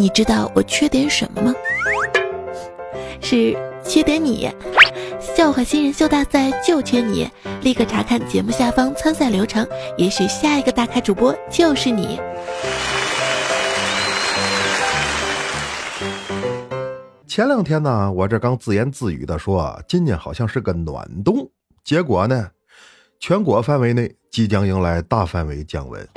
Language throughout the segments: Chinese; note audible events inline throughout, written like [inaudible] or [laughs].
你知道我缺点什么吗？是缺点你。笑话新人秀大赛就缺你，立刻查看节目下方参赛流程，也许下一个大咖主播就是你。前两天呢，我这刚自言自语的说今年好像是个暖冬，结果呢，全国范围内即将迎来大范围降温，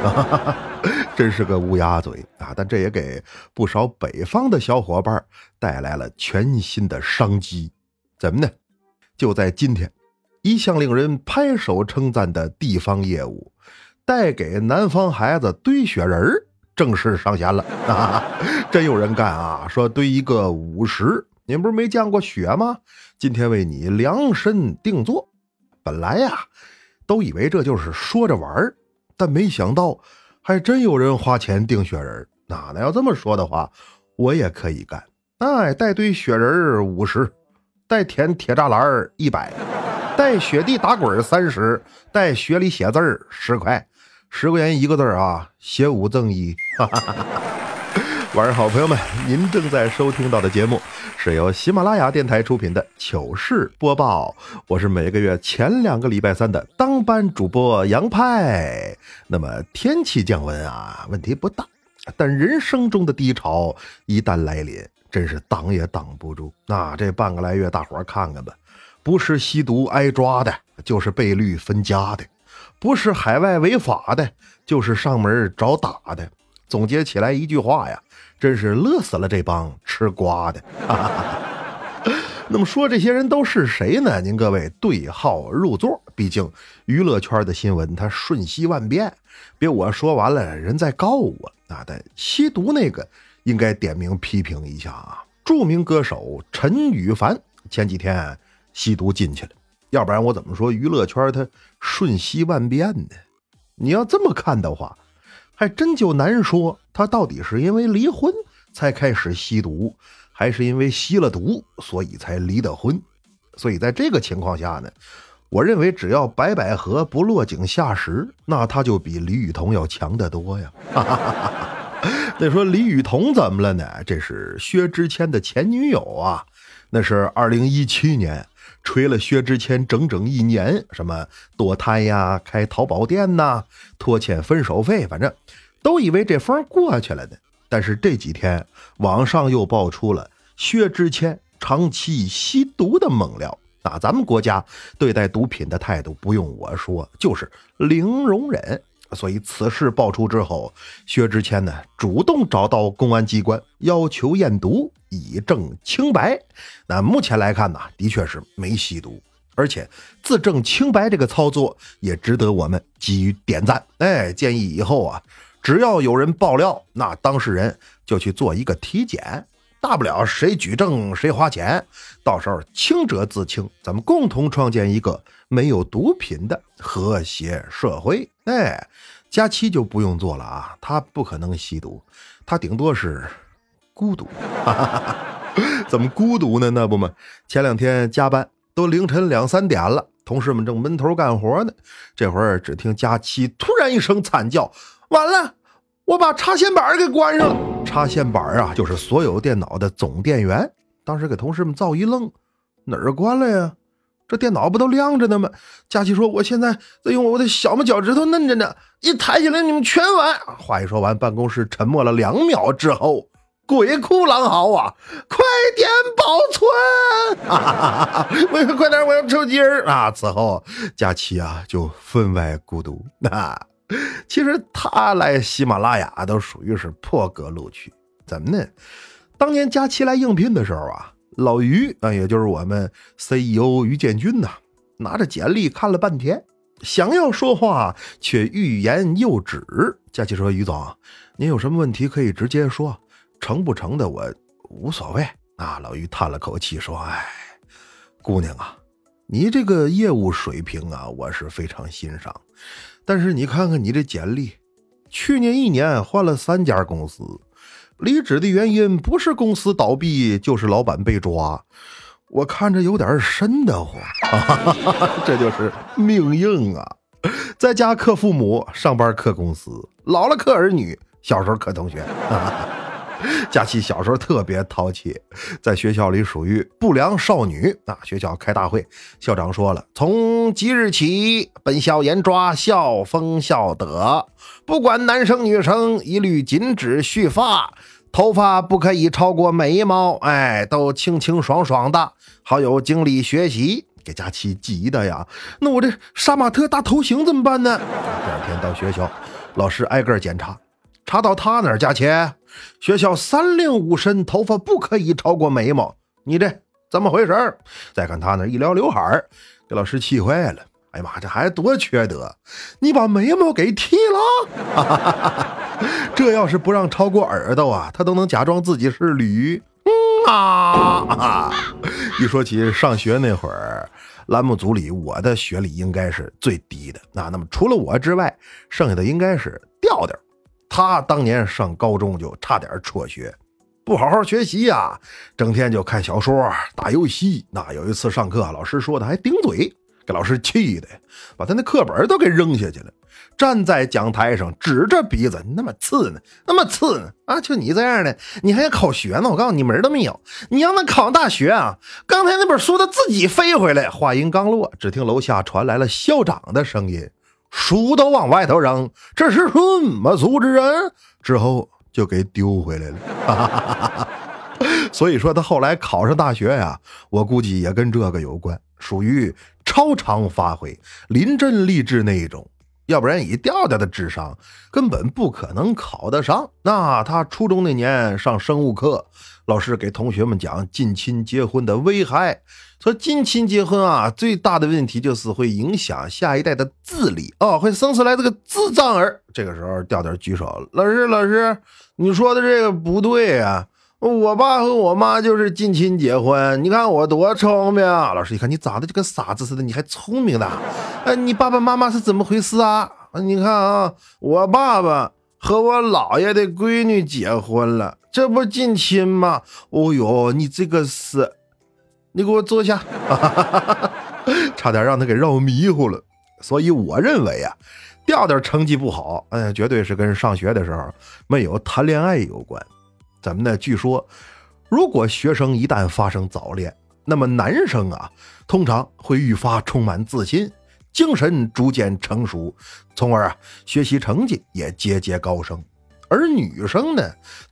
[laughs] 真是个乌鸦嘴啊！但这也给不少北方的小伙伴带来了全新的商机，怎么呢？就在今天，一向令人拍手称赞的地方业务，带给南方孩子堆雪人儿正式上线了 [laughs] 啊！真有人干啊！说堆一个五十，您不是没见过雪吗？今天为你量身定做。本来呀，都以为这就是说着玩儿，但没想到还真有人花钱订雪人那那要这么说的话，我也可以干。哎，带堆雪人五十。带填铁栅栏一百，带雪地打滚三十，带雪里写字儿十块，十块钱一个字啊，写五赠一。晚上好，朋友们，您正在收听到的节目是由喜马拉雅电台出品的糗事播报，我是每个月前两个礼拜三的当班主播杨派。那么天气降温啊，问题不大，但人生中的低潮一旦来临。真是挡也挡不住。那这半个来月，大伙儿看看吧，不是吸毒挨抓的，就是被绿分家的；不是海外违法的，就是上门找打的。总结起来一句话呀，真是乐死了这帮吃瓜的。[laughs] 那么说这些人都是谁呢？您各位对号入座。毕竟娱乐圈的新闻它瞬息万变，别我说完了人再告我。那的吸毒那个。应该点名批评一下啊！著名歌手陈羽凡前几天吸毒进去了，要不然我怎么说娱乐圈它瞬息万变呢？你要这么看的话，还真就难说他到底是因为离婚才开始吸毒，还是因为吸了毒所以才离的婚。所以在这个情况下呢，我认为只要白百合不落井下石，那他就比李雨桐要强得多呀！哈哈哈哈那说李雨桐怎么了呢？这是薛之谦的前女友啊。那是二零一七年，吹了薛之谦整整一年，什么堕胎呀、开淘宝店呐、拖欠分手费，反正都以为这风过去了呢。但是这几天，网上又爆出了薛之谦长期吸毒的猛料。那咱们国家对待毒品的态度，不用我说，就是零容忍。所以此事爆出之后，薛之谦呢主动找到公安机关，要求验毒以证清白。那目前来看呢，的确是没吸毒，而且自证清白这个操作也值得我们给予点赞。哎，建议以后啊，只要有人爆料，那当事人就去做一个体检。大不了谁举证谁花钱，到时候清者自清，咱们共同创建一个没有毒品的和谐社会。哎，佳期就不用做了啊，他不可能吸毒，他顶多是孤独。[laughs] 怎么孤独呢？那不嘛，前两天加班都凌晨两三点了，同事们正闷头干活呢，这会儿只听佳期突然一声惨叫：“完了！”我把插线板给关上了。插线板啊，就是所有电脑的总电源。当时给同事们造一愣，哪儿关了呀？这电脑不都亮着呢吗？佳琪说：“我现在在用我的小拇脚趾头摁着呢，一抬起来你们全完。”话一说完，办公室沉默了两秒之后，鬼哭狼嚎啊！快点保存！啊！我 [laughs] 快点，我要抽筋儿啊！此后，佳琪啊就分外孤独。那。[laughs] 其实他来喜马拉雅都属于是破格录取，怎么呢？当年佳琪来应聘的时候啊，老于啊，也就是我们 CEO 于建军呐，拿着简历看了半天，想要说话却欲言又止。佳琪说：“于总，您有什么问题可以直接说，成不成的我无所谓。”啊，老于叹了口气说：“哎，姑娘啊，你这个业务水平啊，我是非常欣赏。”但是你看看你这简历，去年一年换了三家公司，离职的原因不是公司倒闭，就是老板被抓，我看着有点瘆得慌。[laughs] 这就是命硬啊！在家克父母，上班克公司，老了克儿女，小时候克同学。[laughs] [laughs] 佳琪小时候特别淘气，在学校里属于不良少女。啊，学校开大会，校长说了，从即日起，本校严抓校风校德，不管男生女生，一律禁止蓄发，头发不可以超过眉毛，哎，都清清爽爽的，好有精力学习。给佳琪急的呀，那我这杀马特大头型怎么办呢？[laughs] 第二天到学校，老师挨个检查。查到他那儿，佳琪，学校三令五申，头发不可以超过眉毛。你这怎么回事？再看他那一撩刘海儿，给老师气坏了。哎呀妈，这孩子多缺德！你把眉毛给剃了？[laughs] 这要是不让超过耳朵啊，他都能假装自己是驴。嗯啊！[laughs] 一说起上学那会儿，栏目组里我的学历应该是最低的。那那么除了我之外，剩下的应该是调调。他当年上高中就差点辍学，不好好学习呀，整天就看小说、打游戏。那有一次上课，老师说的还顶嘴，给老师气的，把他那课本都给扔下去了。站在讲台上，指着鼻子，那么刺呢，那么刺呢啊！就你这样的，你还要考学呢？我告诉你，门都没有。你要能考上大学啊，刚才那本书他自己飞回来。话音刚落，只听楼下传来了校长的声音。书都往外头扔，这是什么组织人？之后就给丢回来了。[laughs] 所以说他后来考上大学呀，我估计也跟这个有关，属于超常发挥、临阵励志那一种。要不然以调调的智商，根本不可能考得上。那他初中那年上生物课，老师给同学们讲近亲结婚的危害。说近亲结婚啊，最大的问题就是会影响下一代的智力啊，会生出来这个智障儿。这个时候，调调举手，老师，老师，你说的这个不对啊！我爸和我妈就是近亲结婚，你看我多聪明啊。老师一看你长得就跟傻子似的，你还聪明呢？哎，你爸爸妈妈是怎么回事啊？你看啊，我爸爸和我姥爷的闺女结婚了，这不近亲吗？哦呦，你这个是。你给我坐下，[laughs] 差点让他给绕迷糊了。所以我认为啊，调调成绩不好，哎，绝对是跟上学的时候没有谈恋爱有关。怎么呢？据说，如果学生一旦发生早恋，那么男生啊，通常会愈发充满自信，精神逐渐成熟，从而啊，学习成绩也节节高升。而女生呢，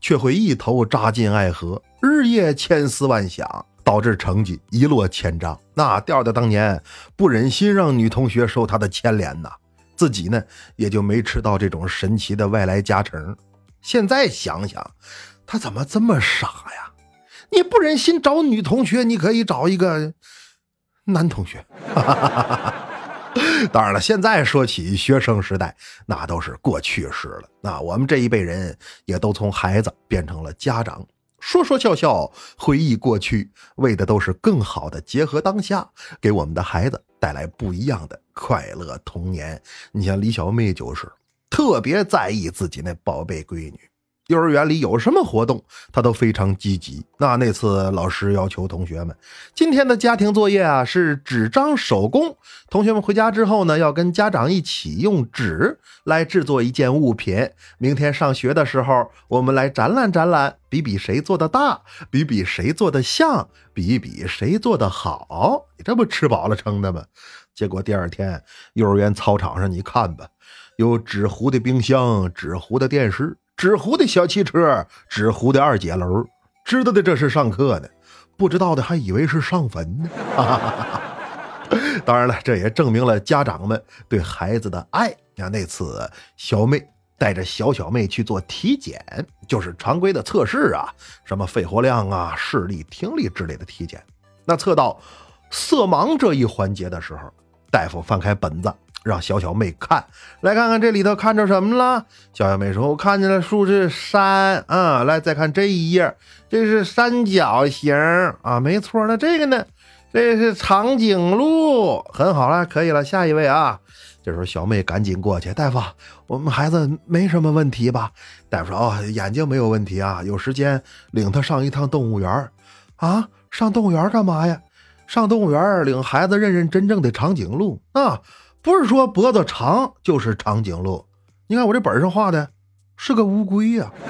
却会一头扎进爱河，日夜千思万想。导致成绩一落千丈。那调调当年不忍心让女同学受他的牵连呐，自己呢也就没吃到这种神奇的外来加成。现在想想，他怎么这么傻呀？你不忍心找女同学，你可以找一个男同学。[laughs] 当然了，现在说起学生时代，那都是过去式了。那我们这一辈人也都从孩子变成了家长。说说笑笑，回忆过去，为的都是更好的结合当下，给我们的孩子带来不一样的快乐童年。你像李小妹就是特别在意自己那宝贝闺女。幼儿园里有什么活动，他都非常积极。那那次老师要求同学们，今天的家庭作业啊是纸张手工。同学们回家之后呢，要跟家长一起用纸来制作一件物品。明天上学的时候，我们来展览展览，比比谁做的大，比比谁做的像，比比谁做的好。你这不吃饱了撑的吗？结果第二天幼儿园操场上，你看吧，有纸糊的冰箱，纸糊的电视。纸糊的小汽车，纸糊的二姐楼，知道的这是上课呢，不知道的还以为是上坟呢。[laughs] 当然了，这也证明了家长们对孩子的爱。像那次小妹带着小小妹去做体检，就是常规的测试啊，什么肺活量啊、视力、听力之类的体检。那测到色盲这一环节的时候，大夫翻开本子。让小小妹看，来看看这里头看着什么了。小小妹说：“我看见了树是山啊。”来，再看这一页，这是三角形啊，没错。那这个呢？这是长颈鹿，很好了，可以了。下一位啊，这时候小妹赶紧过去，大夫，我们孩子没什么问题吧？大夫说：“哦，眼睛没有问题啊，有时间领他上一趟动物园啊？上动物园干嘛呀？上动物园领孩子认认真正的长颈鹿啊。”不是说脖子长就是长颈鹿，你看我这本上画的是个乌龟呀。[laughs]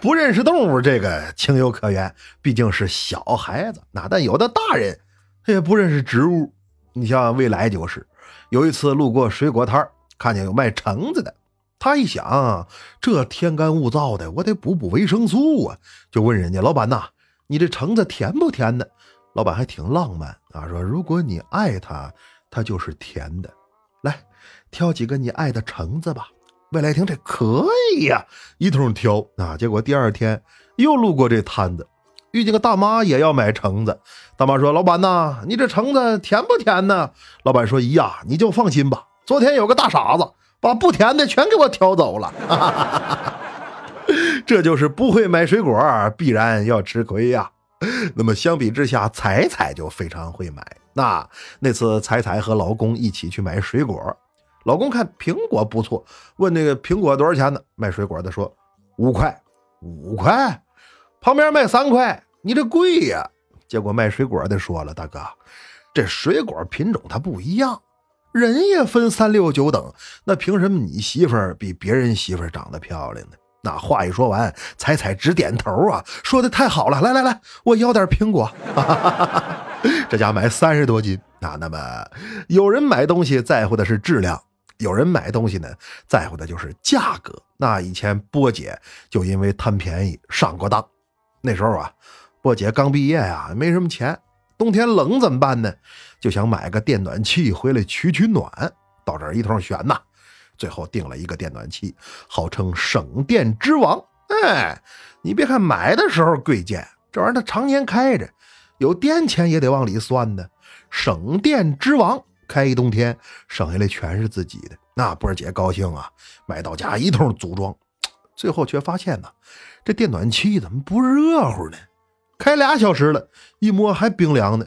不认识动物，这个情有可原，毕竟是小孩子。那但有的大人他也不认识植物。你像未来就是，有一次路过水果摊看见有卖橙子的，他一想，这天干物燥的，我得补补维生素啊，就问人家老板呐：“你这橙子甜不甜的？”老板还挺浪漫啊，说：“如果你爱它，它就是甜的。来，挑几个你爱的橙子吧。”未来听这可以呀，一通挑啊。结果第二天又路过这摊子，遇见个大妈也要买橙子。大妈说：“老板呐，你这橙子甜不甜呢？”老板说：“姨呀，你就放心吧。昨天有个大傻子把不甜的全给我挑走了。[laughs] 这就是不会买水果，必然要吃亏呀。[laughs] 那么相比之下，彩彩就非常会买。那那次彩彩和老公一起去买水果。老公看苹果不错，问那个苹果多少钱呢？卖水果的说五块，五块。旁边卖三块，你这贵呀。结果卖水果的说了，大哥，这水果品种它不一样，人也分三六九等，那凭什么你媳妇儿比别人媳妇儿长得漂亮呢？那话一说完，彩彩直点头啊，说的太好了。来来来，我要点苹果。[laughs] 这家买三十多斤啊。那么有人买东西在乎的是质量。有人买东西呢，在乎的就是价格。那以前波姐就因为贪便宜上过当。那时候啊，波姐刚毕业呀，没什么钱，冬天冷怎么办呢？就想买个电暖气回来取取暖。到这儿一通选呐，最后定了一个电暖气，号称省电之王。哎，你别看买的时候贵贱，这玩意儿它常年开着，有电钱也得往里算呢。省电之王。开一冬天，省下来全是自己的。那波儿姐高兴啊，买到家一通组装，最后却发现呢，这电暖气怎么不热乎呢？开俩小时了，一摸还冰凉呢。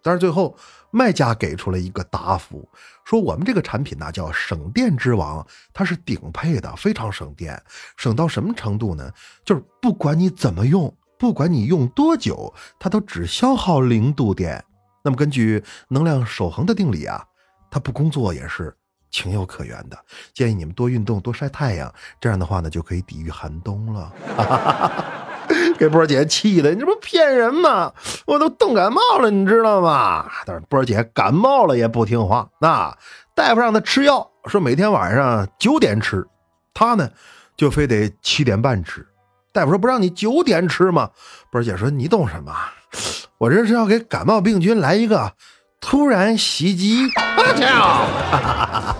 但是最后卖家给出了一个答复，说我们这个产品呢叫省电之王，它是顶配的，非常省电，省到什么程度呢？就是不管你怎么用，不管你用多久，它都只消耗零度电。那么根据能量守恒的定理啊，它不工作也是情有可原的。建议你们多运动，多晒太阳，这样的话呢，就可以抵御寒冬了。[laughs] 给波儿姐气的，你这不骗人吗？我都冻感冒了，你知道吗？但是波儿姐感冒了也不听话，那大夫让她吃药，说每天晚上九点吃，她呢就非得七点半吃。大夫说不让你九点吃吗？波儿姐说你懂什么？我这是要给感冒病菌来一个突然袭击！我操！哈哈哈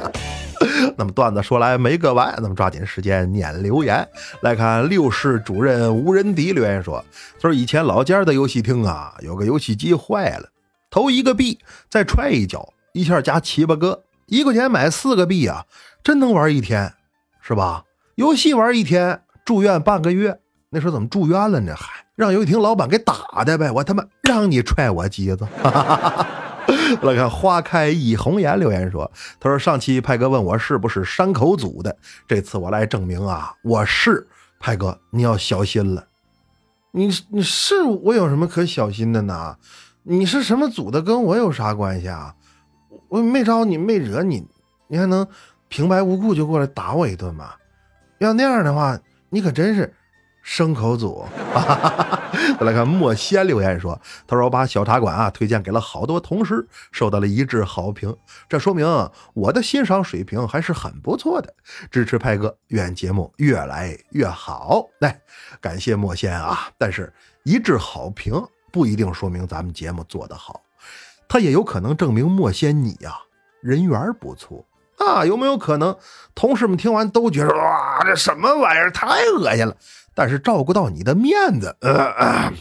[laughs] 那么段子说来没个完，咱们抓紧时间念留言。来看六室主任吴仁迪留言说：“他说以前老家的游戏厅啊，有个游戏机坏了，投一个币再踹一脚，一下加七八个，一块钱买四个币啊，真能玩一天，是吧？游戏玩一天，住院半个月。那时候怎么住院了呢？还。”让游戏厅老板给打的呗！我他妈让你踹我机子！[laughs] 来看花开一红颜留言说：“他说上期派哥问我是不是山口组的，这次我来证明啊，我是派哥，你要小心了。你你是我有什么可小心的呢？你是什么组的，跟我有啥关系啊？我没招你，没惹你，你还能平白无故就过来打我一顿吗？要那样的话，你可真是……”牲口组，[laughs] 再来看莫仙留言说：“他说我把小茶馆啊推荐给了好多同事，受到了一致好评，这说明我的欣赏水平还是很不错的。支持派哥，愿节目越来越好。来，感谢莫仙啊！但是一致好评不一定说明咱们节目做得好，他也有可能证明莫仙你呀人缘不错啊。有没有可能同事们听完都觉得哇，这什么玩意儿，太恶心了？”但是照顾到你的面子，呃，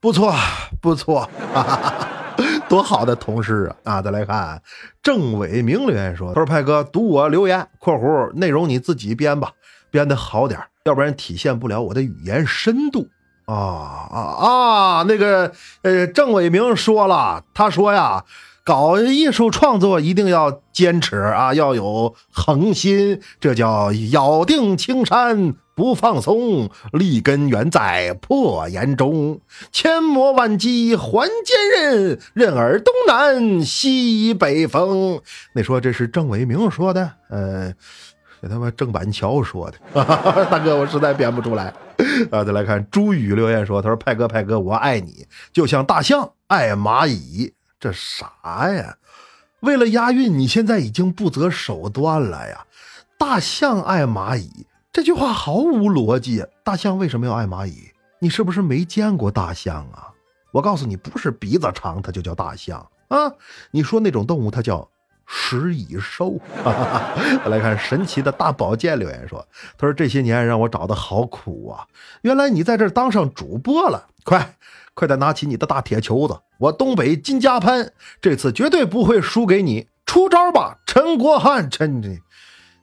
不错不错，[laughs] 多好的同事啊！啊，再来看郑伟明留言说：“他说派哥读我留言（括弧内容你自己编吧，编的好点，要不然体现不了我的语言深度。”啊啊啊！那个呃，郑伟明说了，他说呀。搞艺术创作一定要坚持啊，要有恒心，这叫咬定青山不放松，立根原在破岩中，千磨万击还坚韧，任尔东南西北风。你说这是郑伟明说的？呃，这他妈郑板桥说的，[laughs] 大哥，我实在编不出来。[laughs] 啊，再来看朱宇留言说：“他说派哥派哥，我爱你，就像大象爱蚂蚁，这啥呀？为了押韵，你现在已经不择手段了呀！大象爱蚂蚁这句话毫无逻辑，大象为什么要爱蚂蚁？你是不是没见过大象啊？我告诉你，不是鼻子长它就叫大象啊！你说那种动物它叫。”食蚁兽，[laughs] 来看神奇的大宝剑留言说：“他说这些年让我找的好苦啊！原来你在这当上主播了，快快点拿起你的大铁球子，我东北金家潘这次绝对不会输给你，出招吧，陈国汉！陈的，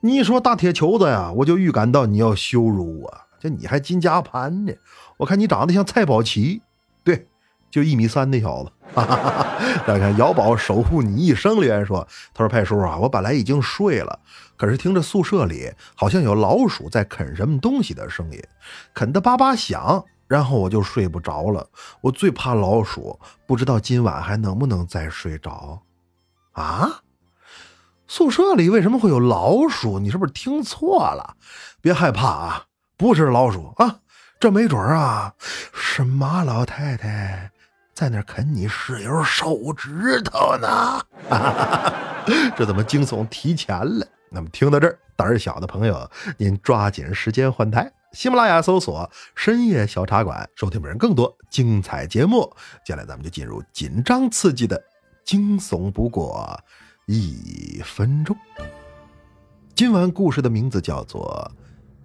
你一说大铁球子呀，我就预感到你要羞辱我。这你还金家潘呢？我看你长得像蔡宝奇，对。”就一米三那小子，[laughs] 大家看姚宝守护你一生留言说：“他说派叔啊，我本来已经睡了，可是听着宿舍里好像有老鼠在啃什么东西的声音，啃得叭叭响，然后我就睡不着了。我最怕老鼠，不知道今晚还能不能再睡着？啊？宿舍里为什么会有老鼠？你是不是听错了？别害怕啊，不是老鼠啊，这没准啊是马老太太。”在那啃你室友手指头呢，[laughs] 这怎么惊悚提前了？那么听到这儿，胆儿小的朋友，您抓紧时间换台，喜马拉雅搜索“深夜小茶馆”，收听本人更多精彩节目。接下来咱们就进入紧张刺激的惊悚不过一分钟。今晚故事的名字叫做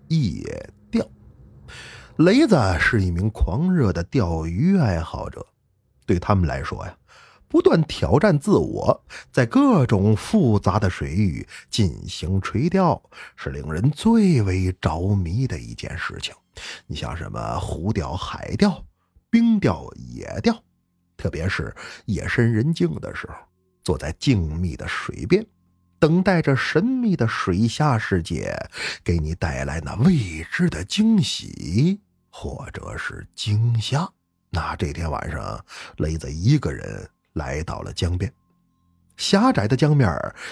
《夜钓》。雷子是一名狂热的钓鱼爱好者。对他们来说呀，不断挑战自我，在各种复杂的水域进行垂钓，是令人最为着迷的一件事情。你像什么湖钓、海钓、冰钓、野钓，特别是夜深人静的时候，坐在静谧的水边，等待着神秘的水下世界给你带来那未知的惊喜，或者是惊吓。那这天晚上，雷子一个人来到了江边。狭窄的江面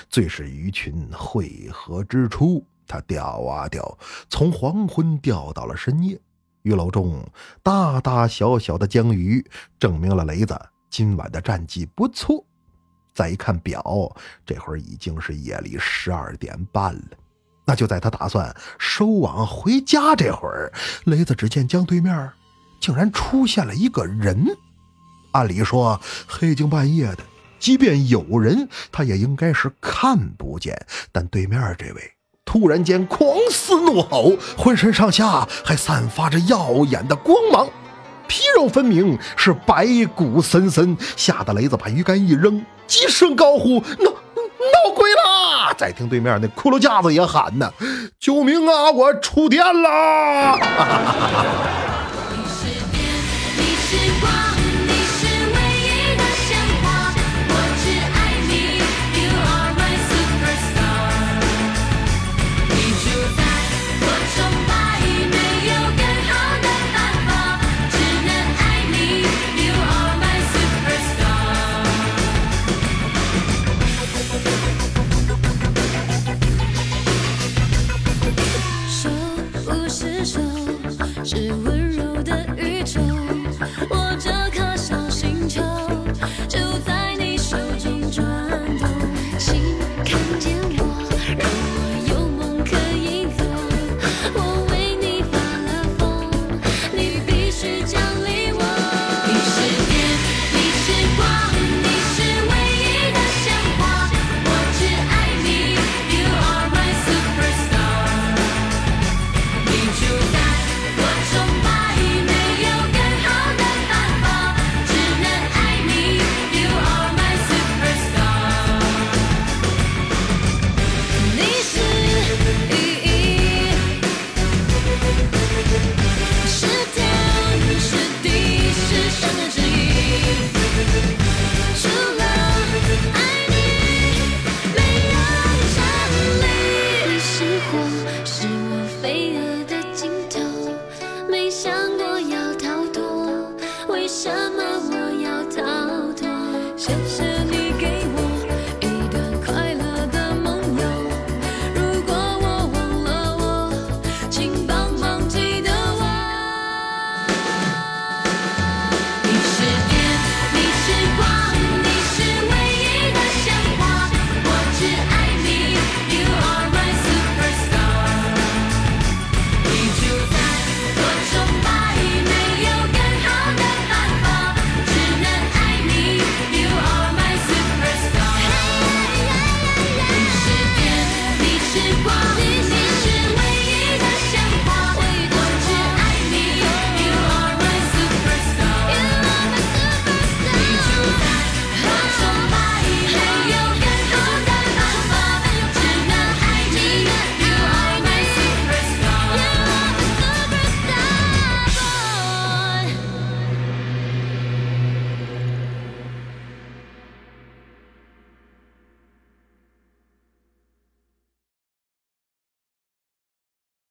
最是鱼群汇合之处。他钓啊钓，从黄昏钓到了深夜。鱼篓中大大小小的江鱼，证明了雷子今晚的战绩不错。再一看表，这会儿已经是夜里十二点半了。那就在他打算收网回家这会儿，雷子只见江对面。竟然出现了一个人。按理说，黑更半夜的，即便有人，他也应该是看不见。但对面这位突然间狂嘶怒吼，浑身上下还散发着耀眼的光芒，肉分明，是白骨森森，吓得雷子把鱼竿一扔，几声高呼：“闹闹鬼啦！”再听对面那骷髅架子也喊呢：“救命啊！我触电啦！” [laughs]